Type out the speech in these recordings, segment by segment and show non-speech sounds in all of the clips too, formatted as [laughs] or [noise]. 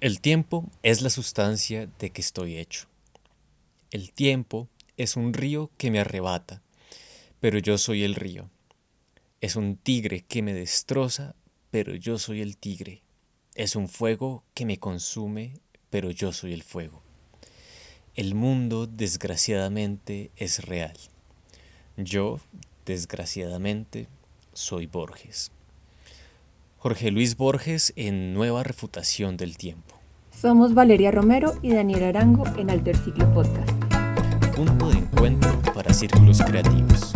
El tiempo es la sustancia de que estoy hecho. El tiempo es un río que me arrebata, pero yo soy el río. Es un tigre que me destroza, pero yo soy el tigre. Es un fuego que me consume, pero yo soy el fuego. El mundo, desgraciadamente, es real. Yo, desgraciadamente, soy Borges. Jorge Luis Borges en Nueva Refutación del Tiempo. Somos Valeria Romero y Daniel Arango en Alter Ciclo Podcast. Punto de encuentro para círculos creativos.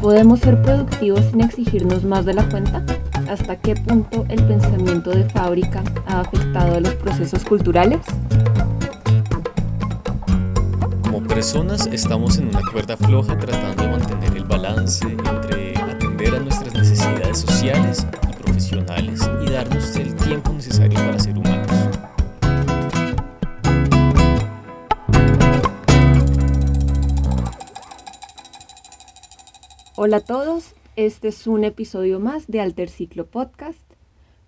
¿Podemos ser productivos sin exigirnos más de la cuenta? ¿Hasta qué punto el pensamiento de fábrica ha afectado a los procesos culturales? Como personas estamos en una cuerda floja tratando de mantener el balance entre atender a nuestras necesidades sociales y profesionales y darnos el tiempo necesario para ser humanos. Hola a todos, este es un episodio más de Alter Ciclo Podcast.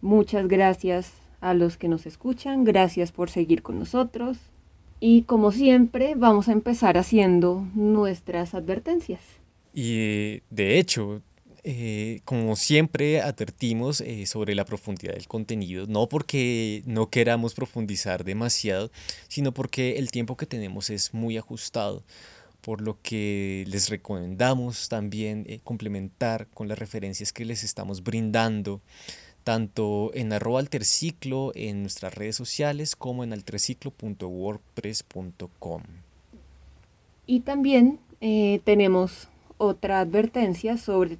Muchas gracias a los que nos escuchan, gracias por seguir con nosotros. Y como siempre, vamos a empezar haciendo nuestras advertencias. Y de hecho, eh, como siempre advertimos eh, sobre la profundidad del contenido, no porque no queramos profundizar demasiado, sino porque el tiempo que tenemos es muy ajustado por lo que les recomendamos también eh, complementar con las referencias que les estamos brindando, tanto en arroba alterciclo en nuestras redes sociales como en alterciclo.wordpress.com. Y también eh, tenemos otra advertencia sobre,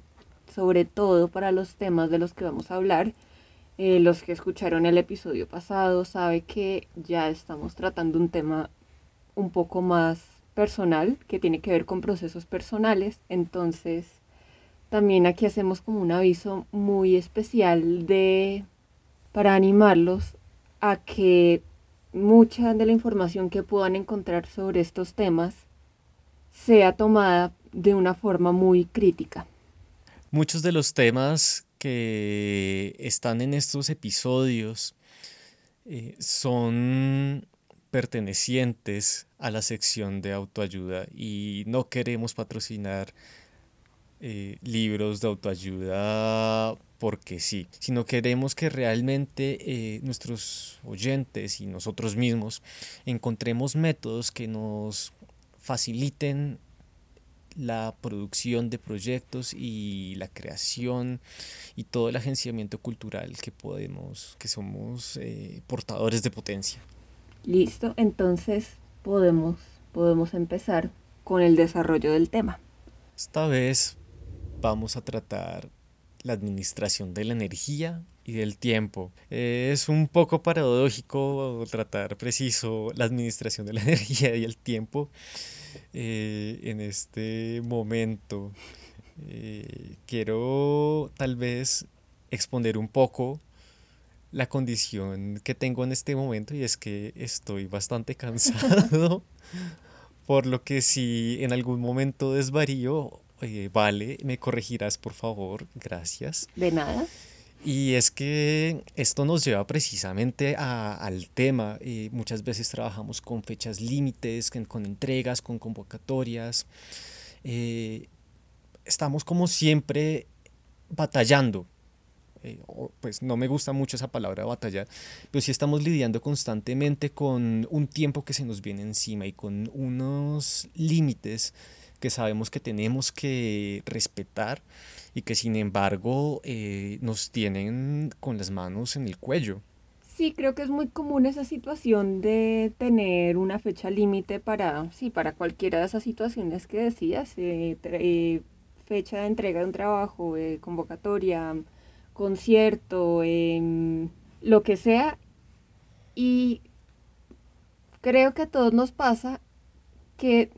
sobre todo para los temas de los que vamos a hablar. Eh, los que escucharon el episodio pasado sabe que ya estamos tratando un tema un poco más personal, que tiene que ver con procesos personales. Entonces, también aquí hacemos como un aviso muy especial de para animarlos a que mucha de la información que puedan encontrar sobre estos temas sea tomada de una forma muy crítica. Muchos de los temas que están en estos episodios eh, son pertenecientes a la sección de autoayuda y no queremos patrocinar eh, libros de autoayuda porque sí, sino queremos que realmente eh, nuestros oyentes y nosotros mismos encontremos métodos que nos faciliten la producción de proyectos y la creación y todo el agenciamiento cultural que podemos, que somos eh, portadores de potencia. Listo, entonces podemos, podemos empezar con el desarrollo del tema. Esta vez vamos a tratar la administración de la energía y del tiempo. es un poco paradójico tratar preciso la administración de la [laughs] energía y el tiempo eh, en este momento. Eh, quiero tal vez exponer un poco la condición que tengo en este momento y es que estoy bastante [laughs] cansado, por lo que si en algún momento desvarío, eh, vale, me corregirás por favor, gracias. De nada. Y es que esto nos lleva precisamente al tema. Eh, muchas veces trabajamos con fechas límites, con, entregas, con convocatorias. Eh, estamos como siempre batallando eh, pues no me gusta mucho esa palabra batallar, pero sí estamos lidiando constantemente con un tiempo que se nos viene encima y con unos límites que sabemos que tenemos que respetar y que sin embargo eh, nos tienen con las manos en el cuello. Sí, creo que es muy común esa situación de tener una fecha límite para, sí, para cualquiera de esas situaciones que decías, eh, fecha de entrega de un trabajo, convocatoria, concierto, en lo que sea. Y creo que a todos nos pasa que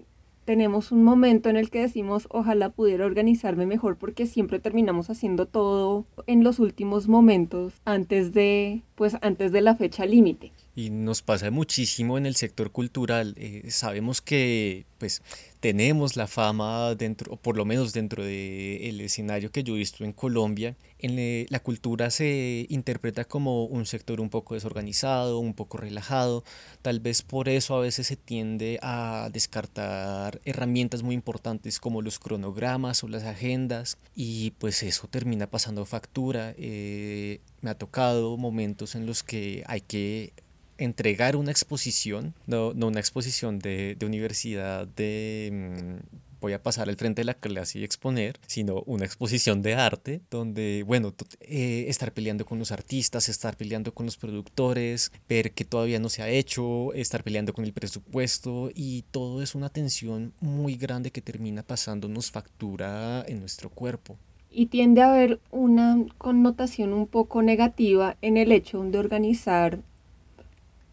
tenemos un momento en el que decimos, ojalá pudiera organizarme mejor porque siempre terminamos haciendo todo en los últimos momentos antes de, pues antes de la fecha límite. Y nos pasa muchísimo en el sector cultural. Eh, sabemos que pues tenemos la fama dentro, o por lo menos dentro del escenario que yo he visto en Colombia, en la cultura se interpreta como un sector un poco desorganizado, un poco relajado. Tal vez por eso a veces se tiende a descartar herramientas muy importantes como los cronogramas o las agendas y pues eso termina pasando factura. Eh, me ha tocado momentos en los que hay que entregar una exposición, no, no una exposición de, de universidad de mm, voy a pasar al frente de la clase y exponer, sino una exposición de arte donde, bueno, eh, estar peleando con los artistas, estar peleando con los productores, ver que todavía no se ha hecho, estar peleando con el presupuesto y todo es una tensión muy grande que termina pasándonos factura en nuestro cuerpo. Y tiende a haber una connotación un poco negativa en el hecho de organizar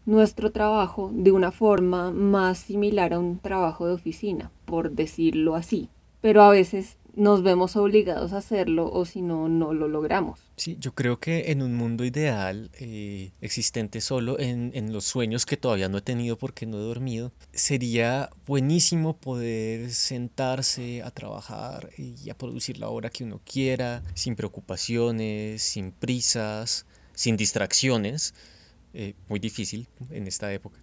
nuestro trabajo de una forma más similar a un trabajo de oficina, por decirlo así. Pero a veces nos vemos obligados a hacerlo o si no, no lo logramos. Sí, yo creo que en un mundo ideal, eh, existente solo en, en, los sueños que todavía no he tenido porque no he dormido, sería buenísimo poder sentarse a trabajar y a producir la obra que uno quiera, sin preocupaciones, sin prisas, sin distracciones eh, muy difícil en esta época.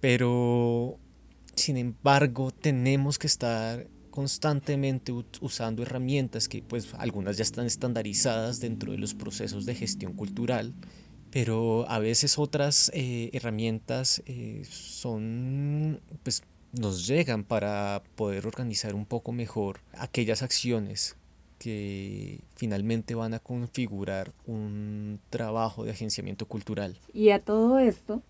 Pero, sin embargo, tenemos que estar constantemente usando herramientas que pues algunas ya están estandarizadas dentro de los procesos de gestión cultural, pero a veces otras eh, herramientas eh, son pues nos llegan para poder organizar un poco mejor aquellas acciones que finalmente van a configurar un trabajo de agenciamiento cultural. Y a todo esto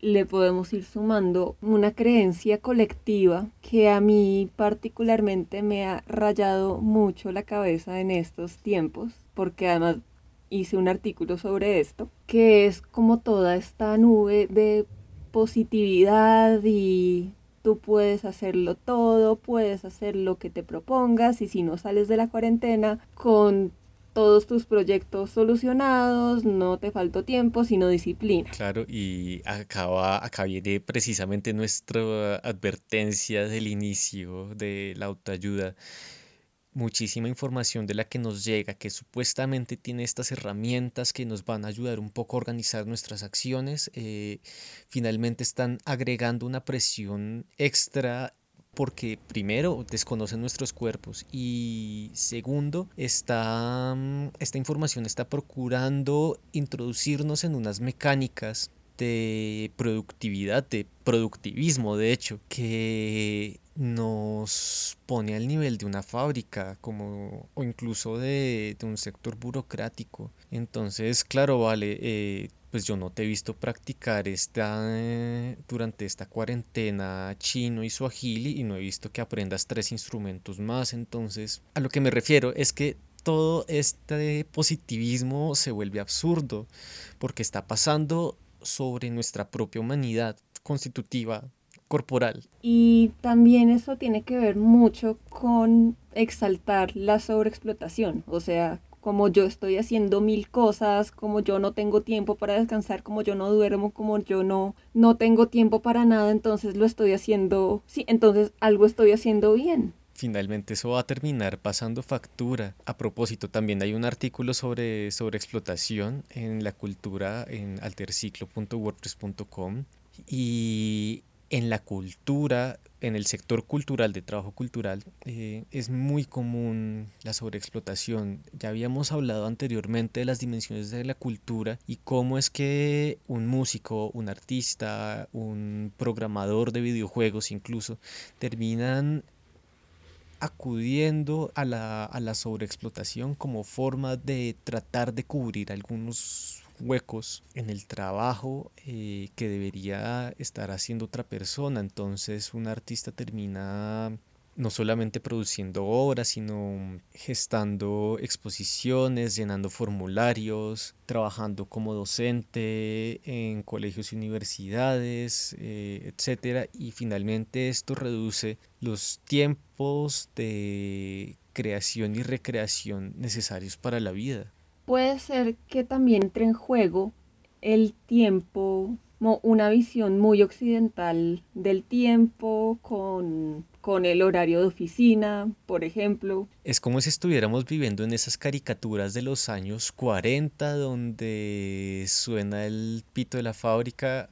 le podemos ir sumando una creencia colectiva que a mí particularmente me ha rayado mucho la cabeza en estos tiempos, porque además hice un artículo sobre esto, que es como toda esta nube de positividad y tú puedes hacerlo todo, puedes hacer lo que te propongas y si no sales de la cuarentena con todos tus proyectos solucionados, no te faltó tiempo, sino disciplina. Claro, y acaba, acá viene precisamente nuestra advertencia del inicio de la autoayuda muchísima información de la que nos llega, que supuestamente tiene estas herramientas que nos van a ayudar un poco a organizar nuestras acciones, eh, finalmente están agregando una presión extra porque primero desconocen nuestros cuerpos y segundo esta, mm, esta información está procurando introducirnos en unas mecánicas de productividad, de productivismo, de hecho, que nos pone al nivel de una fábrica como o incluso de, un sector burocrático. Entonces claro vale eh, pues yo no te he visto practicar esta eh, durante esta cuarentena chino y suajili y no he visto que aprendas tres instrumentos más. Entonces a lo que me refiero es que todo este positivismo se vuelve absurdo porque está pasando sobre nuestra propia humanidad constitutiva corporal. Y también eso tiene que ver mucho con exaltar la sobreexplotación, o sea, como yo estoy haciendo mil cosas, como yo no tengo tiempo para descansar, como yo no duermo, como yo no no tengo tiempo para nada, entonces lo estoy haciendo, sí, entonces algo estoy haciendo bien. Finalmente eso va a terminar pasando factura. A propósito, también hay un artículo sobre, sobre explotación en la cultura en alterciclo.wordpress.com y en la cultura, en el sector cultural, de trabajo cultural, eh, es muy común la sobreexplotación. Ya habíamos hablado anteriormente de las dimensiones de la cultura y cómo es que un músico, un artista, un programador de videojuegos incluso, terminan acudiendo a la, a la sobreexplotación como forma de tratar de cubrir algunos huecos en el trabajo eh, que debería estar haciendo otra persona. Entonces un artista termina no solamente produciendo obras, sino gestando exposiciones, llenando formularios, trabajando como docente en colegios y universidades, eh, etc. Y finalmente esto reduce los tiempos de creación y recreación necesarios para la vida puede ser que también entre en juego el tiempo una visión muy occidental del tiempo, con, con el horario de oficina, por ejemplo. Es como si estuviéramos viviendo en esas caricaturas de los años 40, donde suena el pito de la fábrica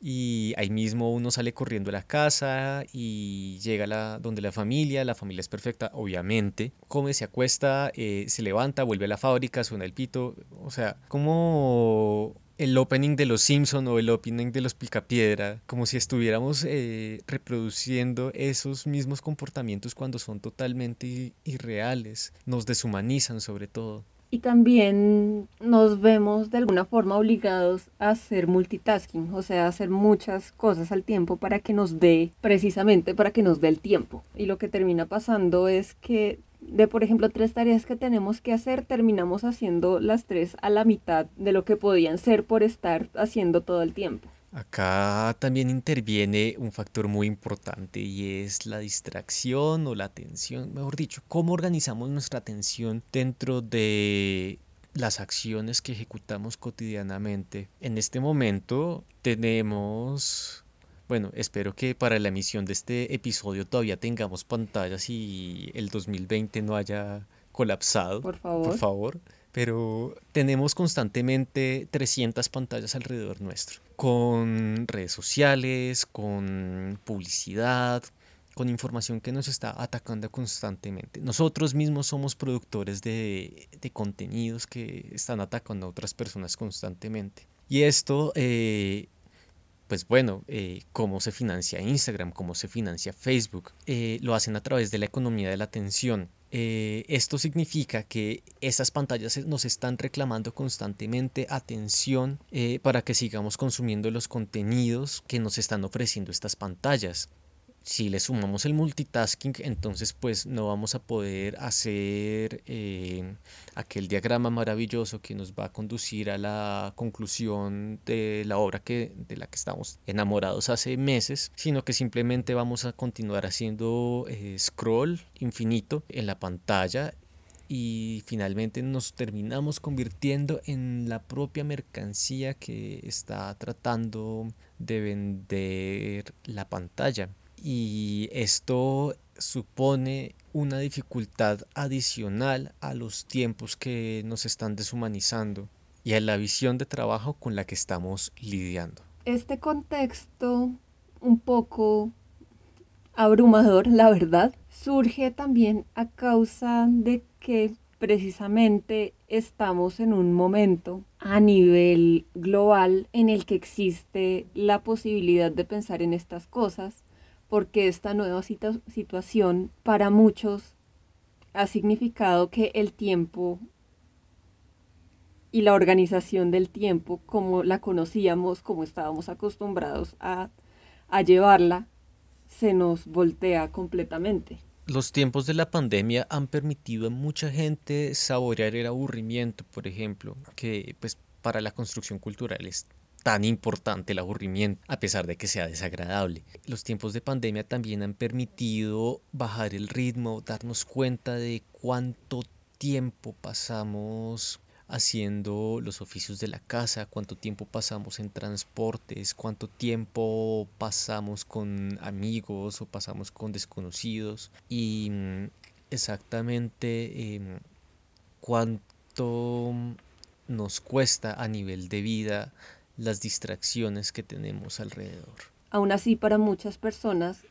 y ahí mismo uno sale corriendo a la casa y llega la, donde la familia, la familia es perfecta, obviamente, come, se acuesta, eh, se levanta, vuelve a la fábrica, suena el pito, o sea, como el opening de Los Simpson o el opening de Los Picapiedra, como si estuviéramos eh, reproduciendo esos mismos comportamientos cuando son totalmente irreales, nos deshumanizan sobre todo y también nos vemos de alguna forma obligados a hacer multitasking, o sea, hacer muchas cosas al tiempo para que nos dé, precisamente para que nos dé el tiempo. Y lo que termina pasando es que de, por ejemplo, tres tareas que tenemos que hacer, terminamos haciendo las tres a la mitad de lo que podían ser por estar haciendo todo el tiempo. Acá también interviene un factor muy importante y es la distracción o la atención, mejor dicho, cómo organizamos nuestra atención dentro de las acciones que ejecutamos cotidianamente. En este momento tenemos, bueno, espero que para la emisión de este episodio todavía tengamos pantallas y el 2020 no haya colapsado. Por favor. Por favor pero tenemos constantemente 300 pantallas alrededor nuestro, con redes sociales, con publicidad, con información que nos está atacando constantemente. Nosotros mismos somos productores de, contenidos que están atacando a otras personas constantemente. Y esto, eh, pues bueno, eh, cómo se financia Instagram, cómo se financia Facebook, eh, lo hacen a través de la economía de la atención. Eh, esto significa que esas pantallas nos están reclamando constantemente atención para que sigamos consumiendo los contenidos que nos están ofreciendo estas pantallas si le sumamos el multitasking, entonces pues no vamos a poder hacer eh, aquel diagrama maravilloso que nos va a conducir a la conclusión de la obra que, de la que estamos enamorados hace meses, sino que simplemente vamos a continuar haciendo eh, scroll infinito en la pantalla y finalmente nos terminamos convirtiendo en la propia mercancía que está tratando de vender la pantalla y esto supone una dificultad adicional a los tiempos que nos están deshumanizando y a la visión de trabajo con la que estamos lidiando. Este contexto un poco abrumador, la verdad, surge también a causa de que precisamente estamos en un momento a nivel global en el que existe la posibilidad de pensar en estas cosas porque esta nueva situación para muchos ha significado que el tiempo y la organización del tiempo, como la conocíamos, como estábamos acostumbrados a, a llevarla, se nos voltea completamente. Los tiempos de la pandemia han permitido a mucha gente saborear el aburrimiento, por ejemplo, que pues para la construcción cultural es tan importante el aburrimiento, a pesar de que sea desagradable. Los tiempos de pandemia también han permitido bajar el ritmo, darnos cuenta de cuánto tiempo pasamos haciendo los oficios de la casa, cuánto tiempo pasamos en transportes, cuánto tiempo pasamos con amigos o pasamos con desconocidos y mm, exactamente em, cuánto nos cuesta a nivel de vida las distracciones que tenemos alrededor. Aún así, para muchas personas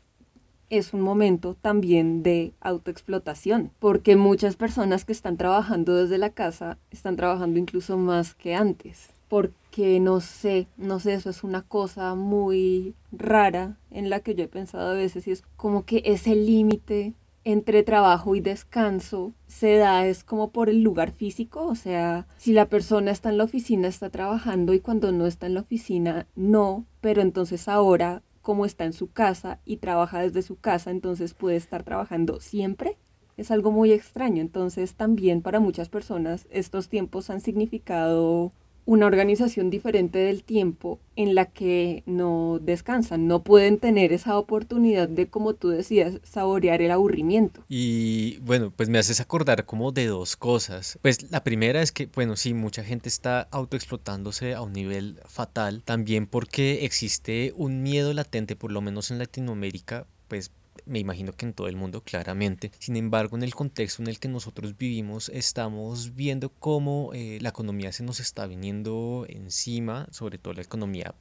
es un momento también de autoexplotación, porque muchas personas que están trabajando desde la casa están trabajando incluso más que antes, porque no sé, no sé, eso es una cosa muy rara en la que yo he pensado a veces y es como que ese límite entre trabajo y descanso se da es como por el lugar físico, o sea, si la persona está en la oficina está trabajando y cuando no está en la oficina no, pero entonces ahora como está en su casa y trabaja desde su casa, entonces puede estar trabajando siempre. Es algo muy extraño, entonces también para muchas personas estos tiempos han significado una organización diferente del tiempo en la que no descansan, no pueden tener esa oportunidad de, como tú decías, saborear el aburrimiento. Y bueno, pues me haces acordar como de dos cosas. Pues la primera es que, bueno, sí, mucha gente está autoexplotándose a un nivel fatal, también porque existe un miedo latente, por lo menos en Latinoamérica, pues me imagino que en todo el mundo claramente. Sin embargo, en el contexto en el que nosotros vivimos, estamos viendo cómo eh, la economía se nos está viniendo encima, sobre todo la economía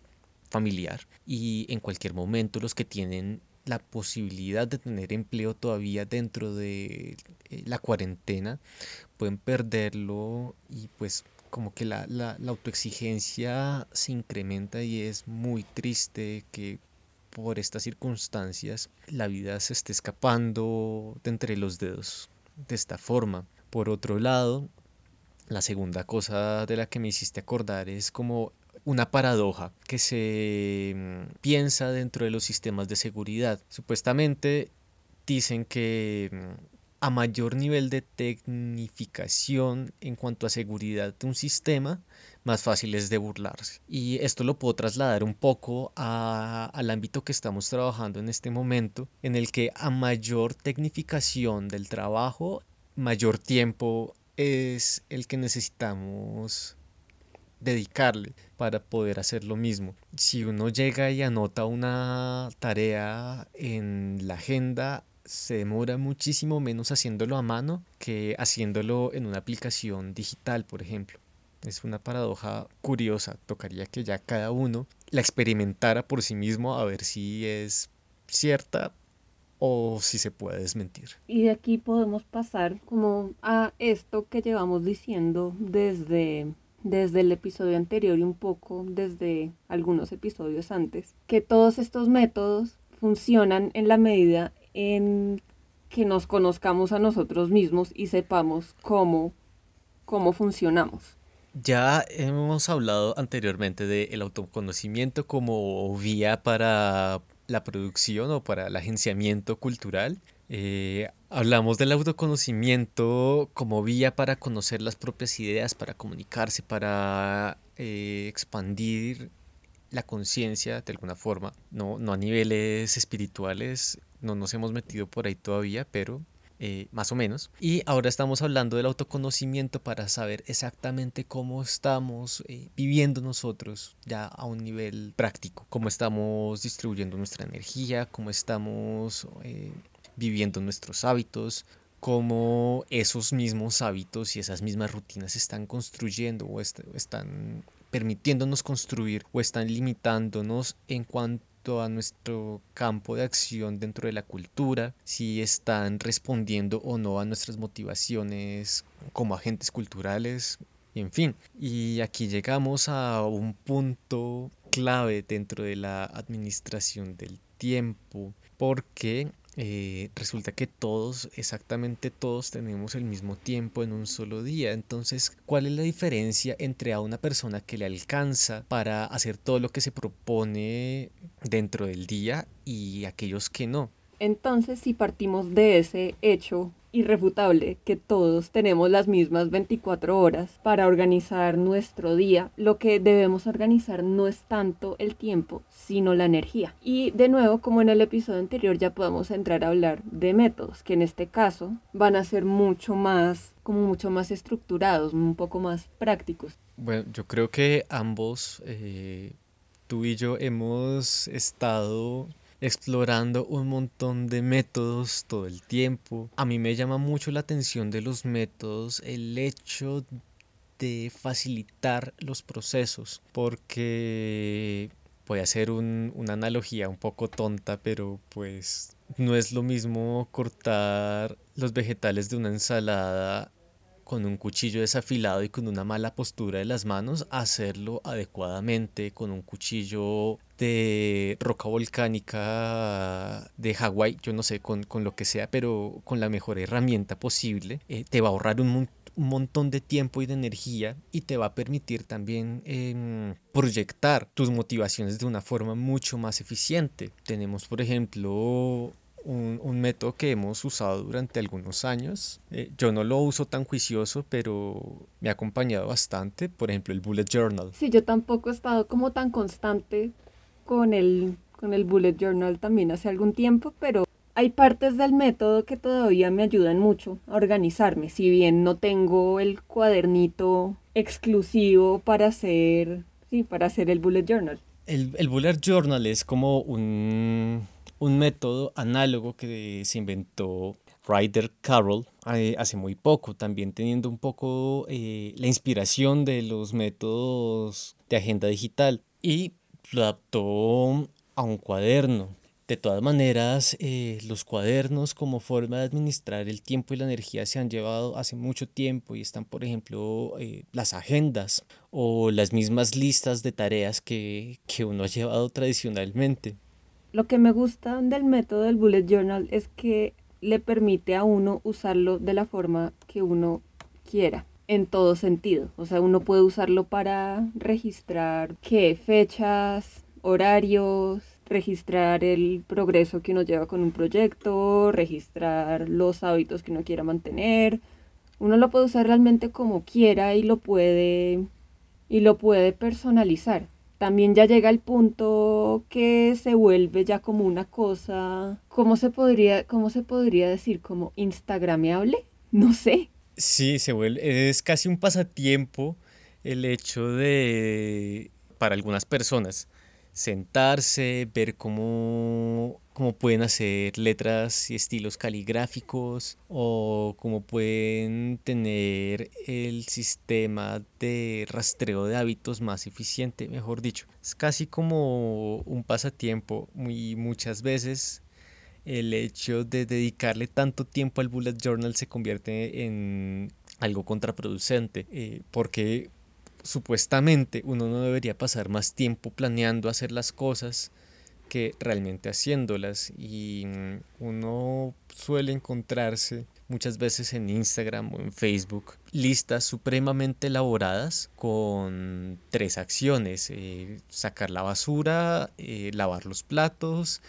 familiar, y en cualquier momento los que tienen la posibilidad de tener empleo todavía dentro de eh, la cuarentena pueden perderlo y pues como que la, la, la autoexigencia se incrementa y es muy triste que por estas circunstancias la vida se esté escapando de entre los dedos de esta forma. Por otro lado, la segunda cosa de la que me hiciste acordar es como una paradoja que se mm, piensa dentro de los sistemas de seguridad. Supuestamente dicen que mm, a mayor nivel de tecnificación en cuanto a seguridad de un sistema, más fácil es de burlarse. Y esto lo puedo trasladar un poco al ámbito que estamos trabajando en este momento, en el que a mayor tecnificación del trabajo, mayor tiempo es el que necesitamos dedicarle para poder hacer lo mismo. Si uno llega y anota una tarea en la agenda, se demora muchísimo menos haciéndolo a mano que haciéndolo en una aplicación digital, por ejemplo. Es una paradoja curiosa, tocaría que ya cada uno la experimentara por sí mismo a ver si es cierta o si se puede desmentir. Y de aquí podemos pasar como a esto que llevamos diciendo desde desde el episodio anterior y un poco desde algunos episodios antes, que todos estos métodos funcionan en la medida en que nos conozcamos a nosotros mismos y sepamos cómo, cómo funcionamos. Ya hemos hablado anteriormente del autoconocimiento como vía para la producción o para el agenciamiento cultural. Eh, hablamos del autoconocimiento como vía para conocer las propias ideas, para comunicarse, para eh, expandir la conciencia de alguna forma, no, no a niveles espirituales, no nos hemos metido por ahí todavía, pero eh, más o menos. Y ahora estamos hablando del autoconocimiento para saber exactamente cómo estamos eh, viviendo nosotros ya a un nivel práctico, cómo estamos distribuyendo nuestra energía, cómo estamos eh, viviendo nuestros hábitos, cómo esos mismos hábitos y esas mismas rutinas están construyendo o están permitiéndonos construir o están limitándonos en cuanto a nuestro campo de acción dentro de la cultura, si están respondiendo o no a nuestras motivaciones como agentes culturales, en fin. Y aquí llegamos a un punto clave dentro de la administración del tiempo, porque eh, resulta que todos, exactamente todos, tenemos el mismo tiempo en un solo día. Entonces, ¿cuál es la diferencia entre a una persona que le alcanza para hacer todo lo que se propone dentro del día y aquellos que no? Entonces, si partimos de ese hecho irrefutable que todos tenemos las mismas 24 horas para organizar nuestro día, lo que debemos organizar no es tanto el tiempo, sino la energía. Y de nuevo, como en el episodio anterior, ya podemos entrar a hablar de métodos, que en este caso van a ser mucho más como mucho más estructurados, un poco más prácticos. Bueno, yo creo que ambos, eh, tú y yo, hemos estado explorando un montón de métodos todo el tiempo. A mí me llama mucho la atención de los métodos el hecho de facilitar los procesos porque voy a hacer una analogía un poco tonta pero pues no es lo mismo cortar los vegetales de una ensalada con un cuchillo desafilado y con una mala postura de las manos, hacerlo adecuadamente con un cuchillo de roca volcánica de Hawái, yo no sé, con, lo que sea, pero con la mejor herramienta posible, eh, te va a ahorrar un, montón de tiempo y de energía y te va a permitir también em, proyectar tus motivaciones de una forma mucho más eficiente. Tenemos, por ejemplo, un, método que hemos usado durante algunos años. Eh, yo no lo uso tan juicioso, pero me ha acompañado bastante. Por ejemplo, el Bullet Journal. Sí, yo tampoco he estado como tan constante con el, con el Bullet Journal también hace algún tiempo, pero hay partes del método que todavía me ayudan mucho a organizarme, si bien no tengo el cuadernito exclusivo para hacer, sí, para hacer el bullet journal. El, el bullet journal es como un, un método análogo que se inventó Ryder Carroll eh, hace muy poco, también teniendo un poco eh, la inspiración de los métodos de agenda digital y lo adaptó a un cuaderno de todas maneras, eh, los cuadernos como forma de administrar el tiempo y la energía se han llevado hace mucho tiempo y están, por ejemplo, eh, las agendas o las mismas listas de tareas que, que uno ha llevado tradicionalmente. Lo que me gusta del método del bullet journal es que le permite a uno usarlo de la forma que uno quiera en todo sentido. O sea, uno puede usarlo para registrar qué fechas, horarios, registrar el progreso que uno lleva con un proyecto, registrar los hábitos que uno quiera mantener. Uno lo puede usar realmente como quiera y lo puede y lo puede personalizar. También ya llega el punto que se vuelve ya como una cosa, ¿cómo se podría, cómo se podría decir? Como instagrameable, no sé. Sí, se vuelve, es casi un pasatiempo el hecho de, para algunas personas, sentarse, ver cómo, cómo pueden hacer letras y estilos caligráficos o cómo pueden tener el sistema de rastreo de hábitos más eficiente, mejor dicho. Es casi como un pasatiempo muy muchas veces el hecho de dedicarle tanto tiempo al bullet journal se convierte en algo contraproducente eh, porque supuestamente uno no debería pasar más tiempo planeando hacer las cosas que realmente haciéndolas. Y mm, uno suele encontrarse muchas veces en Instagram o en Facebook listas supremamente elaboradas con tres acciones eh, sacar la basura eh, lavar los platos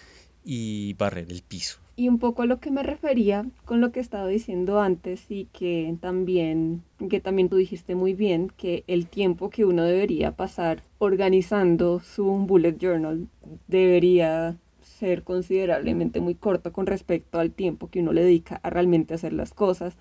y barrer el piso. Y un poco a lo que me refería con lo que estaba diciendo antes y que también, que también tú dijiste muy bien, que el tiempo que uno debería pasar organizando su bullet journal debería ser considerablemente muy corto con respecto al tiempo que uno le dedica a realmente hacer las cosas.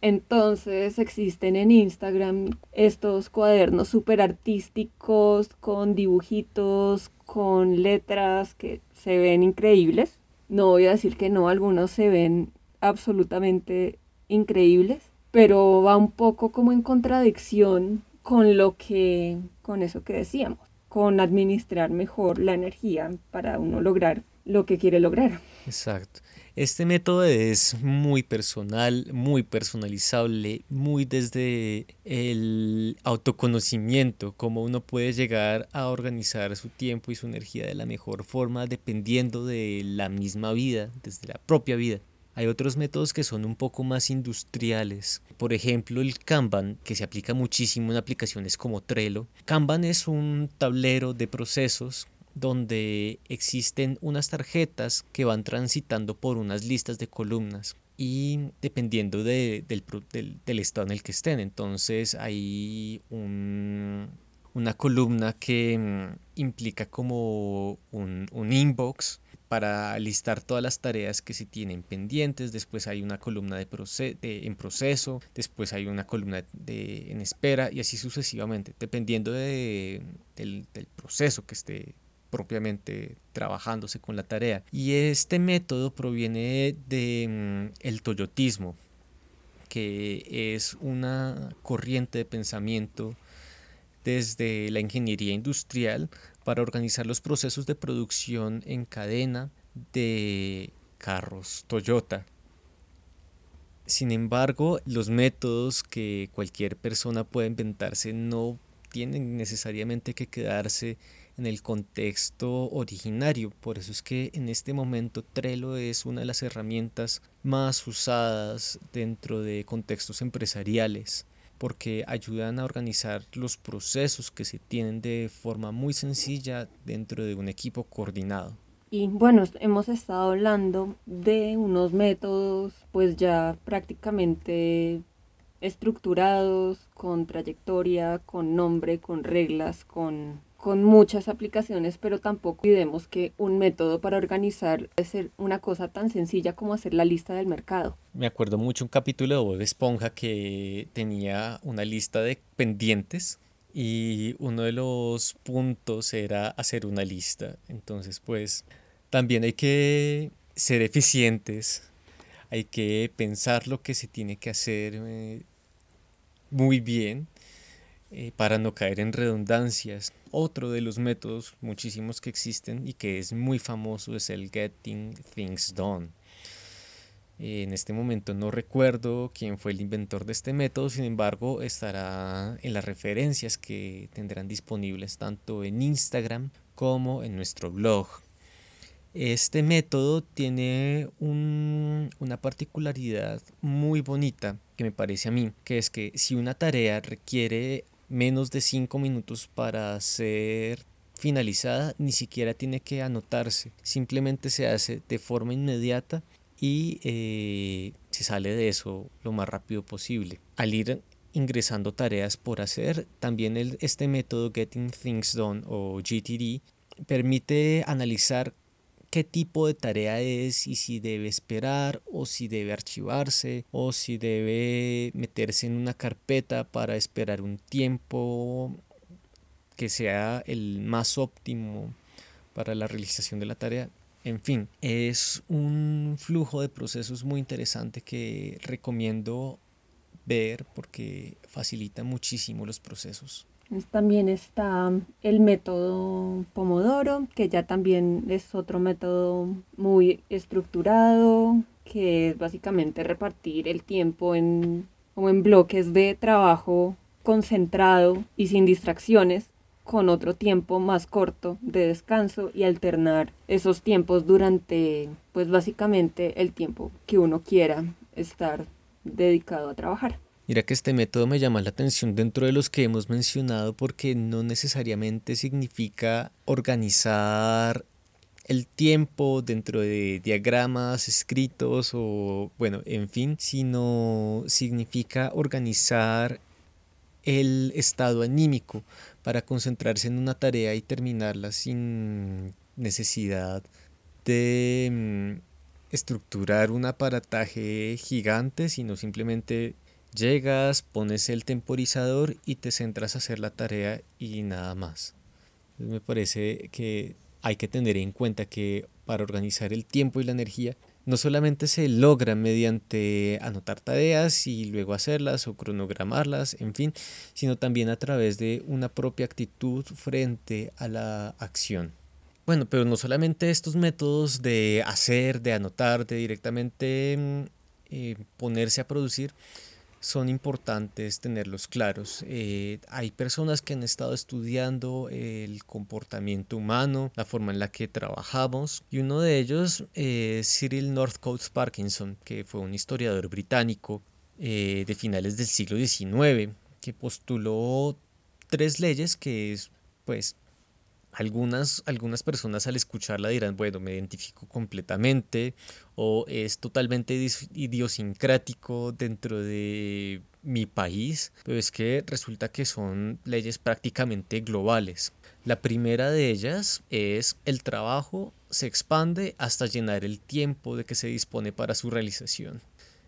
Entonces existen en Instagram estos cuadernos súper artísticos con dibujitos, con letras que se ven increíbles no voy a decir que no, algunos se ven absolutamente increíbles, pero va un poco como en contradicción con lo que, con eso que decíamos, con administrar mejor la energía para uno lograr lo que quiere lograr. Exacto. Este método es muy personal, muy personalizable, muy desde el autoconocimiento, cómo uno puede llegar a organizar su tiempo y su energía de la mejor forma dependiendo de la misma vida, desde la propia vida. Hay otros métodos que son un poco más industriales. Por ejemplo, el Kanban, que se aplica muchísimo en aplicaciones como Trello. Kanban es un tablero de procesos donde existen unas tarjetas que van transitando por unas listas de columnas y dependiendo del, estado en el que estén. Entonces hay una columna que mm, implica como un, inbox para listar todas las tareas que se tienen pendientes, después hay una columna de, en proceso, después hay una columna de, en espera y así sucesivamente, dependiendo del, del proceso que esté propiamente trabajándose con la tarea. Y este método proviene de mm, toyotismo, que es una corriente de pensamiento desde la ingeniería industrial para organizar los procesos de producción en cadena de carros Toyota. Sin embargo, los métodos que cualquier persona puede inventarse no tienen necesariamente que quedarse en el contexto originario. Por eso es que en este momento Trello es una de las herramientas más usadas dentro de contextos empresariales porque ayudan a organizar los procesos que se tienen de forma muy sencilla dentro de un equipo coordinado. Y bueno, hemos estado hablando de unos métodos pues ya prácticamente estructurados, con trayectoria, con nombre, con reglas, con, con muchas aplicaciones, pero tampoco olvidemos que un método para organizar es ser una cosa tan sencilla como hacer la lista del mercado. Me acuerdo mucho un capítulo de Bob Esponja que tenía una lista de pendientes y uno de los puntos era hacer una lista. Entonces, pues también hay que ser eficientes, hay que pensar lo que se tiene que hacer eh, muy bien eh, para no caer en redundancias. Otro de los métodos, muchísimos que existen y que es muy famoso, es el Getting Things Done. En este momento no recuerdo quién fue el inventor de este método, sin embargo estará en las referencias que tendrán disponibles tanto en Instagram como en nuestro blog. Este método tiene una particularidad muy bonita que me parece a mí, que es que si una tarea requiere menos de 5 minutos para ser finalizada, ni siquiera tiene que anotarse, simplemente se hace de forma inmediata y eh, se sale de eso lo más rápido posible. Al ir ingresando tareas por hacer, también este método Getting Things Done o GTD permite analizar qué tipo de tarea es y si debe esperar o si debe archivarse o si debe meterse en una carpeta para esperar un tiempo que sea el más óptimo para la realización de la tarea. En fin, es un flujo de procesos muy interesante que recomiendo ver porque facilita muchísimo los procesos. También está el método Pomodoro, que ya también es otro método muy estructurado, que es básicamente repartir el tiempo en, como en bloques de trabajo concentrado y sin distracciones con otro tiempo más corto de descanso y alternar esos tiempos durante pues básicamente el tiempo que uno quiera estar dedicado a trabajar. Mira que este método me llama la atención dentro de los que hemos mencionado porque no necesariamente significa organizar el tiempo dentro de diagramas escritos o bueno, en fin, sino significa organizar el estado anímico para concentrarse en una tarea y terminarla sin necesidad de mm, estructurar un aparataje gigante, sino simplemente Llegas, pones el temporizador y te centras a hacer la tarea y nada más. me parece que hay que tener en cuenta que para organizar el tiempo y la energía no solamente se logra mediante anotar tareas y luego hacerlas o cronogramarlas, en fin, sino también a través de una propia actitud frente a la acción. Bueno, pero no solamente estos métodos de hacer, de anotar, de directamente mm, eh, ponerse a producir, son importantes tenerlos claros. Eh, hay personas que han estado estudiando el comportamiento humano, la forma en la que trabajamos, y uno de ellos es Cyril Northcote Parkinson, que fue un historiador británico eh, de finales del siglo XIX, que postuló tres leyes que pues algunas, algunas personas al escucharla dirán, bueno, me identifico completamente o es totalmente idiosincrático dentro de mi país, pero es que resulta que son leyes prácticamente globales. La primera de ellas es el trabajo se expande hasta llenar el tiempo de que se dispone para su realización.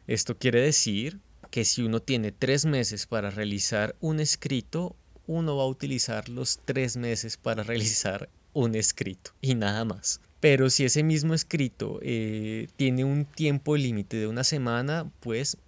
Esto quiere decir que si uno tiene tres meses para realizar un escrito uno va a utilizar los tres meses para realizar un escrito y nada más. Pero si ese mismo escrito eh, tiene un tiempo límite de una semana, pues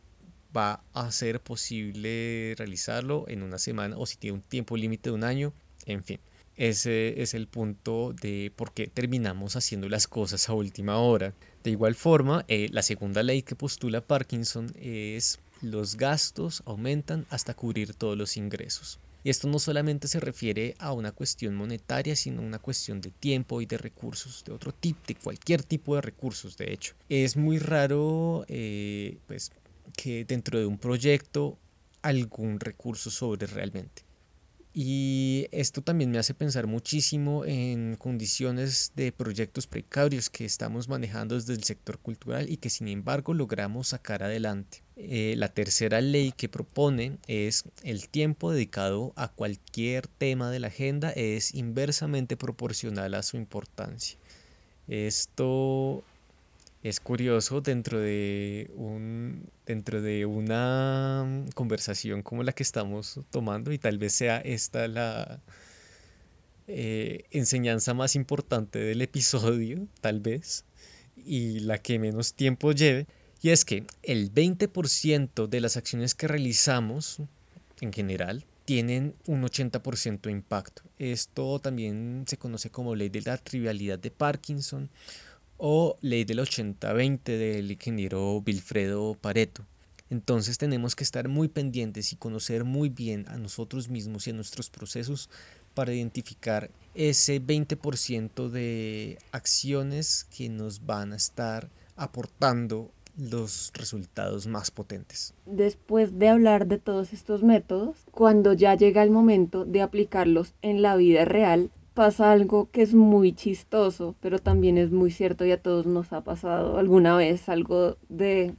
va a ser posible realizarlo en una semana o si tiene un tiempo límite de un año, en fin. Ese es el punto de por qué terminamos haciendo las cosas a última hora. De igual forma, eh, la segunda ley que postula Parkinson es los gastos aumentan hasta cubrir todos los ingresos. Y esto no solamente se refiere a una cuestión monetaria, sino una cuestión de tiempo y de recursos, de otro tipo, de cualquier tipo de recursos, de hecho. Es muy raro eh, pues, que dentro de un proyecto algún recurso sobre realmente. Y esto también me hace pensar muchísimo en condiciones de proyectos precarios que estamos manejando desde el sector cultural y que sin embargo logramos sacar adelante. Eh, la tercera ley que propone es el tiempo dedicado a cualquier tema de la agenda es inversamente proporcional a su importancia. Esto es curioso dentro de un dentro de una conversación como la que estamos tomando y tal vez sea esta la eh, enseñanza más importante del episodio tal vez y la que menos tiempo lleve y es que el 20% de las acciones que realizamos en general tienen un 80% de impacto. Esto también se conoce como ley de la trivialidad de Parkinson o ley del 80-20 del ingeniero Wilfredo Pareto. Entonces tenemos que estar muy pendientes y conocer muy bien a nosotros mismos y a nuestros procesos para identificar ese 20% de acciones que nos van a estar aportando los resultados más potentes. Después de hablar de todos estos métodos, cuando ya llega el momento de aplicarlos en la vida real, pasa algo que es muy chistoso, pero también es muy cierto y a todos nos ha pasado alguna vez algo de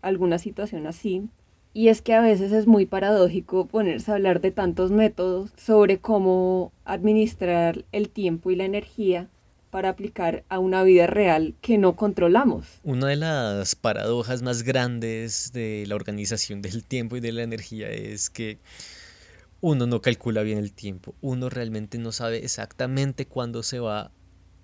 alguna situación así. Y es que a veces es muy paradójico ponerse a hablar de tantos métodos sobre cómo administrar el tiempo y la energía para aplicar a una vida real que no controlamos. Una de las paradojas más grandes de la organización del tiempo y de la energía es que uno no calcula bien el tiempo, uno realmente no sabe exactamente cuándo se va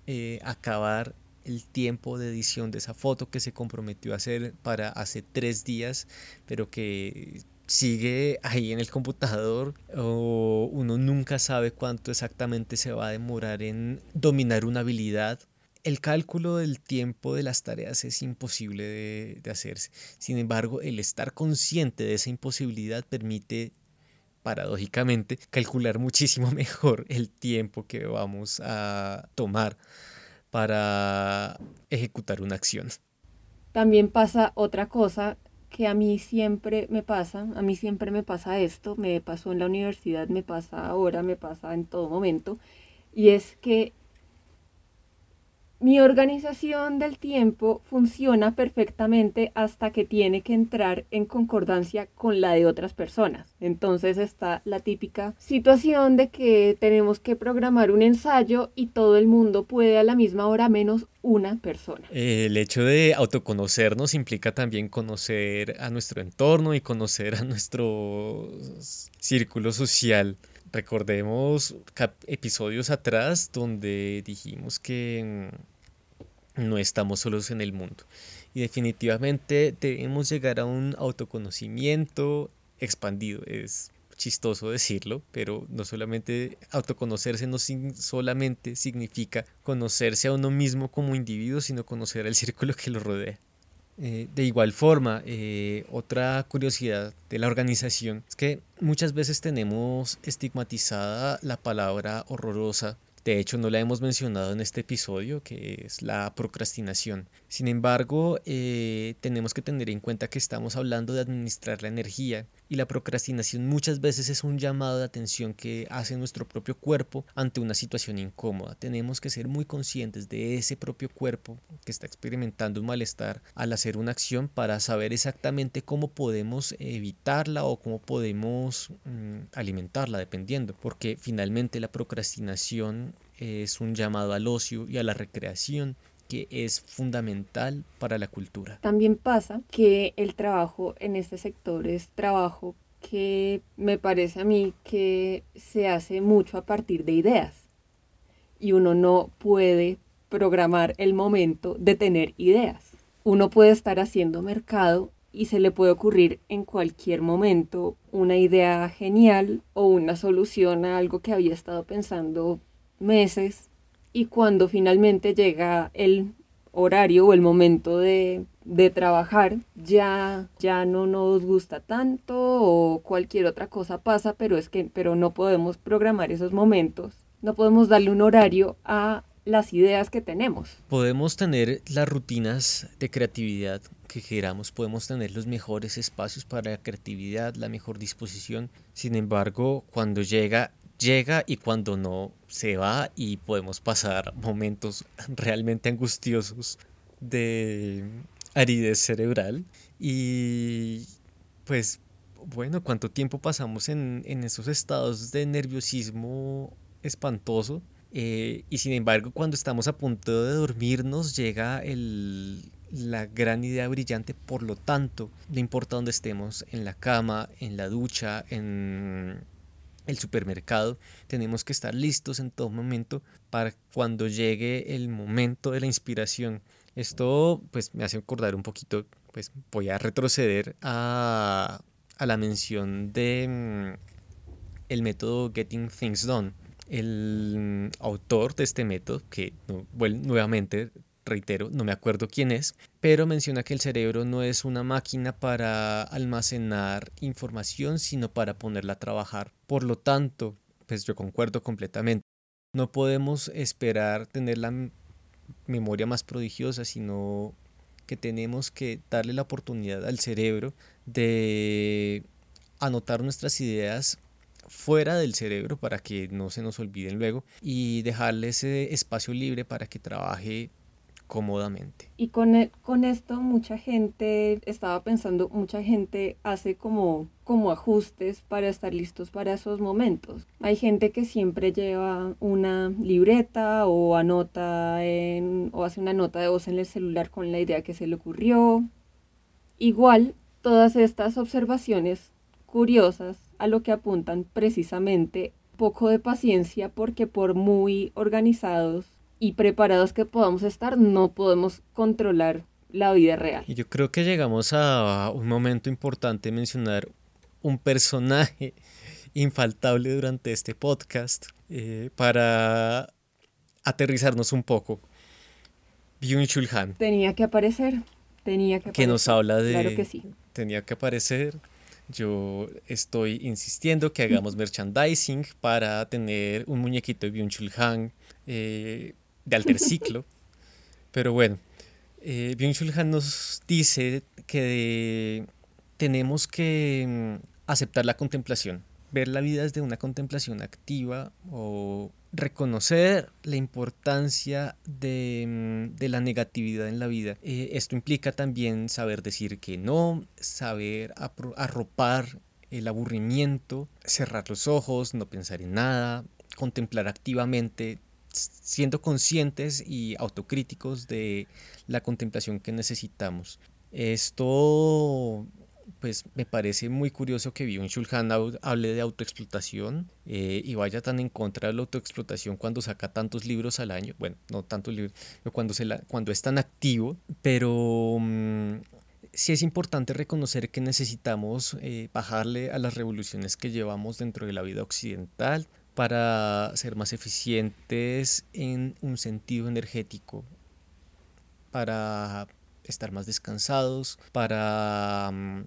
eh, a acabar el tiempo de edición de esa foto que se comprometió a hacer para hace tres días, pero que sigue ahí en el computador o uno nunca sabe cuánto exactamente se va a demorar en dominar una habilidad. El cálculo del tiempo de las tareas es imposible de, de hacerse. Sin embargo, el estar consciente de esa imposibilidad permite paradójicamente, calcular muchísimo [laughs] mejor el tiempo que vamos a tomar para ejecutar una acción. También pasa otra cosa que a mí siempre me pasa, a mí siempre me pasa esto, me pasó en la universidad, me pasa ahora, me pasa en todo momento, y es que mi organización del tiempo funciona perfectamente hasta que tiene que entrar en concordancia con la de otras personas. Entonces está la típica situación de que tenemos que programar un ensayo y todo el mundo puede a la misma hora menos una persona. El hecho de autoconocernos implica también conocer a nuestro entorno y conocer a nuestro círculo social. Recordemos episodios atrás donde dijimos que no estamos solos en el mundo. Y definitivamente debemos llegar a un autoconocimiento expandido. Es chistoso decirlo, pero no solamente autoconocerse no solamente significa conocerse a uno mismo como individuo, sino conocer al círculo que lo rodea. Eh, de igual forma, eh, otra curiosidad de la organización es que muchas veces tenemos estigmatizada la palabra horrorosa de hecho, no la hemos mencionado en este episodio, que es la procrastinación. Sin embargo, eh, tenemos que tener en cuenta que estamos hablando de administrar la energía y la procrastinación muchas veces es un llamado de atención que hace nuestro propio cuerpo ante una situación incómoda. Tenemos que ser muy conscientes de ese propio cuerpo que está experimentando un malestar al hacer una acción para saber exactamente cómo podemos evitarla o cómo podemos mm, alimentarla dependiendo, porque finalmente la procrastinación es un llamado al ocio y a la recreación que es fundamental para la cultura. También pasa que el trabajo en este sector es trabajo que me parece a mí que se hace mucho a partir de ideas y uno no puede programar el momento de tener ideas. Uno puede estar haciendo mercado y se le puede ocurrir en cualquier momento una idea genial o una solución a algo que había estado pensando meses y cuando finalmente llega el horario o el momento de, de, trabajar ya ya no nos gusta tanto o cualquier otra cosa pasa pero es que pero no podemos programar esos momentos no podemos darle un horario a las ideas que tenemos. Podemos tener las rutinas de creatividad que queramos podemos tener los mejores espacios para la creatividad la mejor disposición. Sin embargo cuando llega llega y cuando no se va y podemos pasar momentos realmente angustiosos de aridez cerebral. Y pues bueno, cuánto tiempo pasamos en, esos estados de nerviosismo espantoso eh, y sin embargo cuando estamos a punto de dormir nos llega el, la gran idea brillante, por lo tanto, no importa dónde estemos, en la cama, en la ducha, en el supermercado, tenemos que estar listos en todo momento para cuando llegue el momento de la inspiración. Esto pues me hace acordar un poquito, pues voy a retroceder a, a la mención de mm, el método Getting Things Done. El autor de este método, que nuevamente reitero, no me acuerdo quién es, pero menciona que el cerebro no es una máquina para almacenar información, sino para ponerla a trabajar. Por lo tanto, pues yo concuerdo completamente. No podemos esperar tener la memoria más prodigiosa, sino que tenemos que darle la oportunidad al cerebro de anotar nuestras ideas fuera del cerebro para que no se nos olviden luego y dejarle ese espacio libre para que trabaje cómodamente. Y con, e, con esto mucha gente, estaba pensando, mucha gente hace como, como ajustes para estar listos para esos momentos. Hay gente que siempre lleva una libreta o anota en, o hace una nota de voz en el celular con la idea que se le ocurrió. Igual, todas estas observaciones curiosas a lo que apuntan precisamente poco de paciencia porque por muy organizados y preparados que podamos estar, no podemos controlar la vida real. Y yo creo que llegamos a un momento importante mencionar un personaje [laughs] infaltable durante este podcast eh, para aterrizarnos un poco. Byung-Chul Han. Tenía que aparecer, tenía que aparecer. Que nos habla de... Claro que sí. Tenía que aparecer. Yo estoy insistiendo que hagamos [laughs] merchandising para tener un muñequito de Byung-Chul Han. Eh, de alterciclo. Pero bueno, eh, Byung-Chul nos dice que tenemos que mm, aceptar la contemplación, ver la vida desde una contemplación activa o reconocer la importancia de, mm, de la negatividad en la vida. Eh, esto implica también saber decir que no, saber arropar el aburrimiento, cerrar los ojos, no pensar en nada, contemplar activamente siendo conscientes y autocríticos de la contemplación que necesitamos. Esto pues me parece muy curioso que Byung Chul Han hable de autoexplotación eh, y vaya tan en contra de la autoexplotación cuando saca tantos libros al año, bueno, no tantos libros, pero cuando, se la, cuando es tan activo, pero mm, sí es importante reconocer que necesitamos eh, bajarle a las revoluciones que llevamos dentro de la vida occidental, para ser más eficientes en un sentido energético, para estar más descansados, para mm,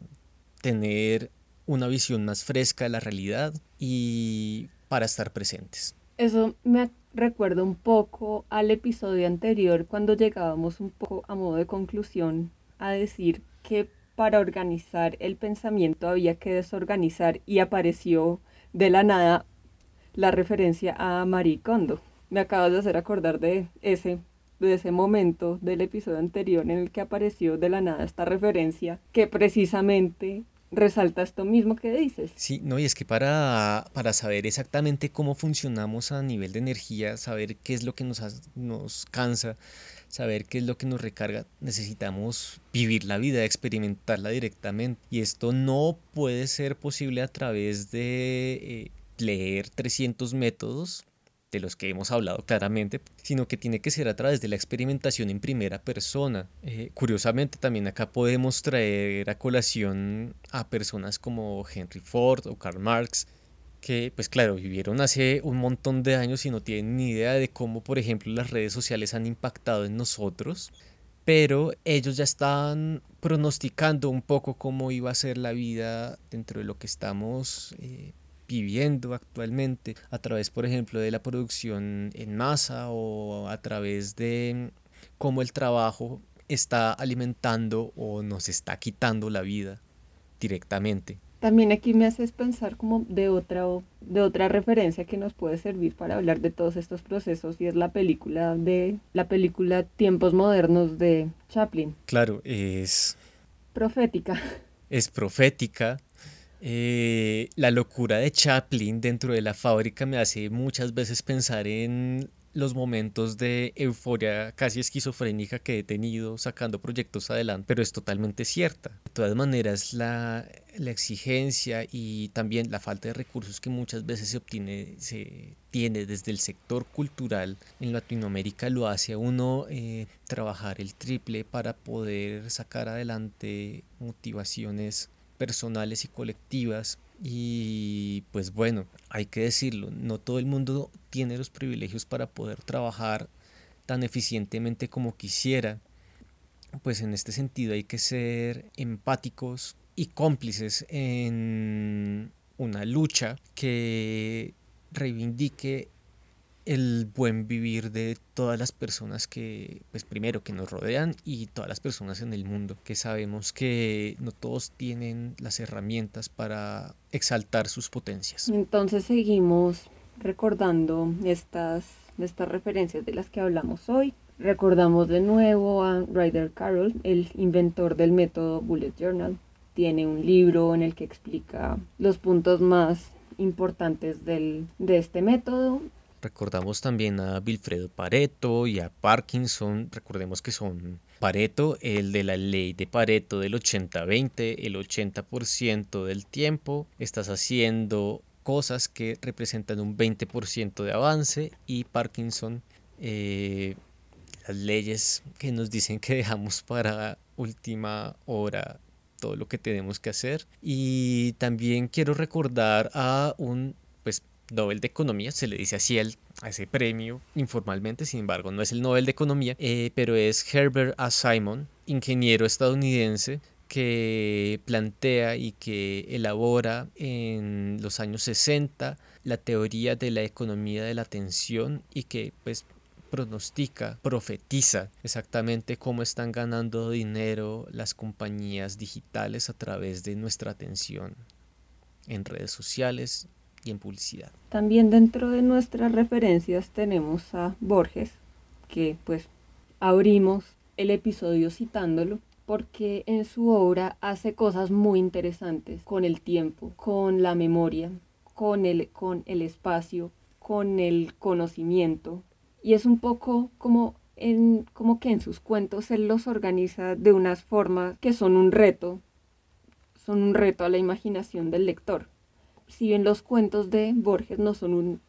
tener una visión más fresca de la realidad y para estar presentes. Eso me recuerda un poco al episodio anterior cuando llegábamos un poco a modo de conclusión a decir que para organizar el pensamiento había que desorganizar y apareció de la nada la referencia a Marie Kondo. Me acabas de hacer acordar de ese, de ese momento del episodio anterior en el que apareció de la nada esta referencia que precisamente resalta esto mismo que dices. Sí, no, y es que para, para saber exactamente cómo funcionamos a nivel de energía, saber qué es lo que nos, nos cansa, saber qué es lo que nos recarga, necesitamos vivir la vida, experimentarla directamente. Y esto no puede ser posible a través de eh, leer 300 métodos de los que hemos hablado claramente, sino que tiene que ser a través de la experimentación en primera persona. Eh, curiosamente también acá podemos traer a colación a personas como Henry Ford o Karl Marx, que pues claro, vivieron hace un montón de años y no tienen ni idea de cómo, por ejemplo, las redes sociales han impactado en nosotros, pero ellos ya están pronosticando un poco cómo iba a ser la vida dentro de lo que estamos eh, viviendo actualmente a través, por ejemplo, de la producción en masa o a través de cómo el trabajo está alimentando o nos está quitando la vida directamente. También aquí me haces pensar como de otra, de otra referencia que nos puede servir para hablar de todos estos procesos y es la película de la película Tiempos Modernos de Chaplin. Claro, es profética. Es profética. Eh, la locura de Chaplin dentro de la fábrica me hace muchas veces pensar en los momentos de euforia casi esquizofrénica que he tenido sacando proyectos adelante, pero es totalmente cierta. De todas maneras, la, la, exigencia y también la falta de recursos que muchas veces se obtiene, se tiene desde el sector cultural en Latinoamérica lo hace a uno eh, trabajar el triple para poder sacar adelante motivaciones personales y colectivas y pues bueno, hay que decirlo, no todo el mundo tiene los privilegios para poder trabajar tan eficientemente como quisiera. Pues en este sentido hay que ser empáticos y cómplices en una lucha que reivindique el buen vivir de todas las personas que, pues primero, que nos rodean y todas las personas en el mundo, que sabemos que no todos tienen las herramientas para exaltar sus potencias. Entonces seguimos recordando estas, estas referencias de las que hablamos hoy. Recordamos de nuevo a Ryder Carroll, el inventor del método Bullet Journal. Tiene un libro en el que explica los puntos más importantes del, de este método Recordamos también a Wilfredo Pareto y a Parkinson. Recordemos que son Pareto, el de la ley de Pareto del 80-20, el 80% del tiempo estás haciendo cosas que representan un 20% de avance y Parkinson, eh, las leyes que nos dicen que dejamos para última hora todo lo que tenemos que hacer. Y también quiero recordar a un pues Nobel de Economía, se le dice así a ese premio informalmente, sin embargo no es el Nobel de Economía, eh, pero es Herbert A. Simon, ingeniero estadounidense que plantea y que elabora en los años 60 la teoría de la economía de la atención y que pues pronostica, profetiza exactamente cómo están ganando dinero las compañías digitales a través de nuestra atención en redes sociales y en publicidad. También dentro de nuestras referencias tenemos a Borges, que pues abrimos el episodio citándolo porque en su obra hace cosas muy interesantes con el tiempo, con la memoria, con el, con el espacio, con el conocimiento. Y es un poco como, en, como que en sus cuentos él los organiza de unas formas que son un reto, son un reto a la imaginación del lector si bien los cuentos de Borges no son un,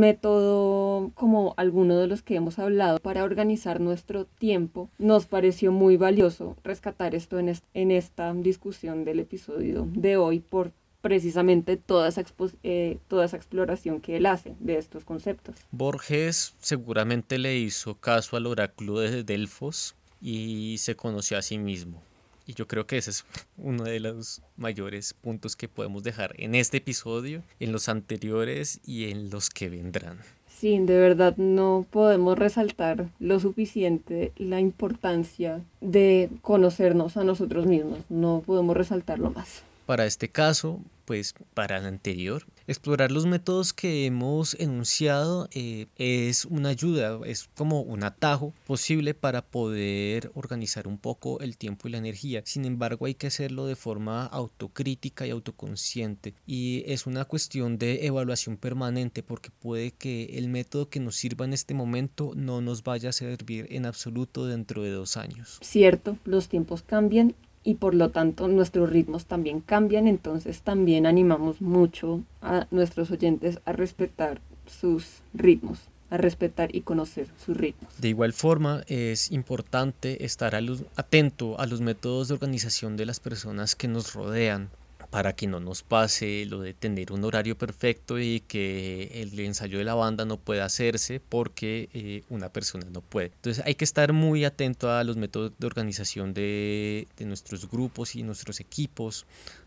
método como alguno de los que hemos hablado para organizar nuestro tiempo, nos pareció muy valioso rescatar esto en, en esta discusión del episodio de hoy por precisamente toda esa, eh, toda esa exploración que él hace de estos conceptos. Borges seguramente le hizo caso al oráculo de Delfos y se conoció a sí mismo. Y yo creo que ese es uno de los mayores puntos que podemos dejar en este episodio, en los anteriores y en los que vendrán. Sí, de verdad no podemos resaltar lo suficiente la importancia de conocernos a nosotros mismos, no podemos resaltarlo más. Para este caso, pues para el anterior, explorar los métodos que hemos enunciado eh, es una ayuda, es como un atajo posible para poder organizar un poco el tiempo y la energía. Sin embargo, hay que hacerlo de forma autocrítica y autoconsciente. Y es una cuestión de evaluación permanente porque puede que el método que nos sirva en este momento no nos vaya a servir en absoluto dentro de dos años. Cierto, los tiempos cambian y por lo tanto nuestros ritmos también cambian, entonces también animamos mucho a nuestros oyentes a respetar sus ritmos a respetar y conocer sus ritmos. De igual forma, es importante estar atento a los métodos de organización de las personas que nos rodean, para que no nos pase lo de tener un horario perfecto y que el ensayo de la banda no pueda hacerse porque eh, una persona no puede. Entonces hay que estar muy atento a los métodos de organización de, de nuestros grupos y nuestros equipos.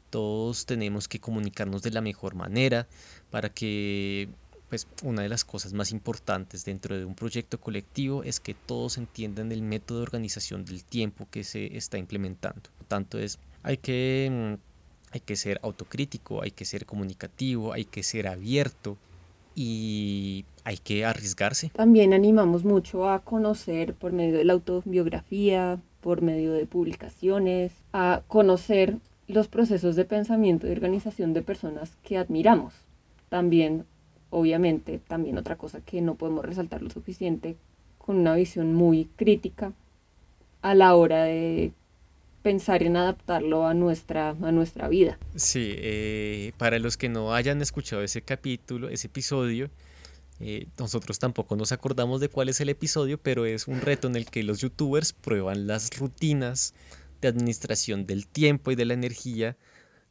Todos tenemos que comunicarnos de la mejor manera para que pues una de las cosas más importantes dentro de un proyecto colectivo es que todos entiendan el método de organización del tiempo que se está implementando. Por tanto, es, hay que mm, hay que ser autocrítico, hay que ser comunicativo, hay que ser abierto y hay que arriesgarse. También animamos mucho a conocer por medio de la autobiografía, por medio de publicaciones, a conocer los procesos de pensamiento y organización de personas que admiramos. También, obviamente, también otra cosa que no podemos resaltar lo suficiente, con una visión muy crítica a la hora de pensar en adaptarlo a nuestra, a nuestra vida. Sí, eh, para los que no hayan escuchado ese capítulo, ese episodio, eh, nosotros tampoco nos acordamos de cuál es el episodio, pero es un reto en el que los youtubers prueban las rutinas de administración del tiempo y de la energía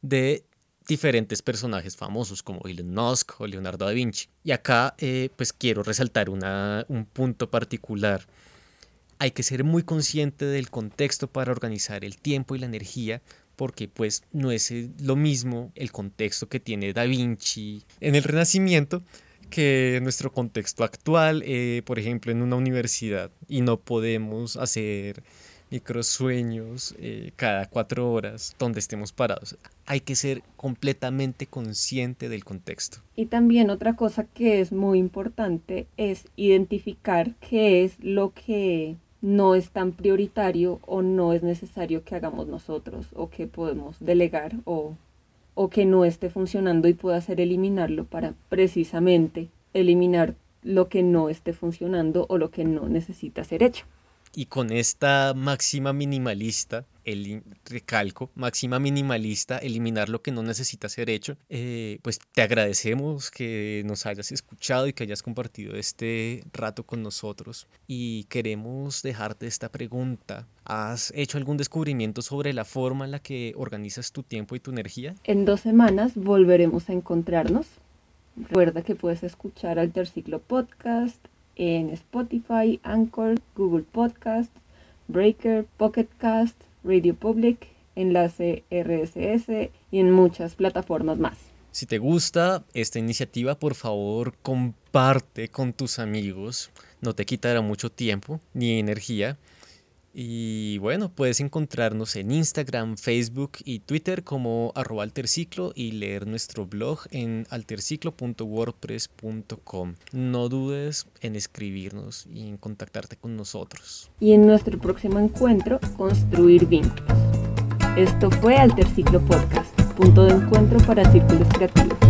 de diferentes personajes famosos como Elon Musk o Leonardo da Vinci. Y acá eh, pues quiero resaltar una, un punto particular hay que ser muy consciente del contexto para organizar el tiempo y la energía porque pues no es lo mismo el contexto que tiene Da Vinci en el Renacimiento que nuestro contexto actual, eh, por ejemplo, en una universidad y no podemos hacer microsueños eh, cada cuatro horas donde estemos parados. Hay que ser completamente consciente del contexto. Y también otra cosa que es muy importante es identificar qué es lo que no es tan prioritario o no es necesario que hagamos nosotros o que podemos delegar o, o que no esté funcionando y pueda hacer eliminarlo para precisamente eliminar lo que no esté funcionando o lo que no necesita ser hecho. Y con esta máxima minimalista, el recalco, máxima minimalista, eliminar lo que no necesita ser hecho, eh, pues te agradecemos que nos hayas escuchado y que hayas compartido este rato con nosotros. Y queremos dejarte esta pregunta. ¿Has hecho algún descubrimiento sobre la forma en la que organizas tu tiempo y tu energía? En dos semanas volveremos a encontrarnos. Recuerda que puedes escuchar Alterciclo Podcast en Spotify, Anchor, Google Podcast, Breaker, Pocket Cast, Radio Public, enlace RSS y en muchas plataformas más. Si te gusta esta iniciativa, por favor comparte con tus amigos. No te quitará mucho tiempo ni energía. Y bueno, puedes encontrarnos en Instagram, Facebook y Twitter como arroba alterciclo y leer nuestro blog en alterciclo.wordpress.com. No dudes en escribirnos y en contactarte con nosotros. Y en nuestro próximo encuentro, construir vínculos. Esto fue Alterciclo Podcast, punto de encuentro para círculos creativos.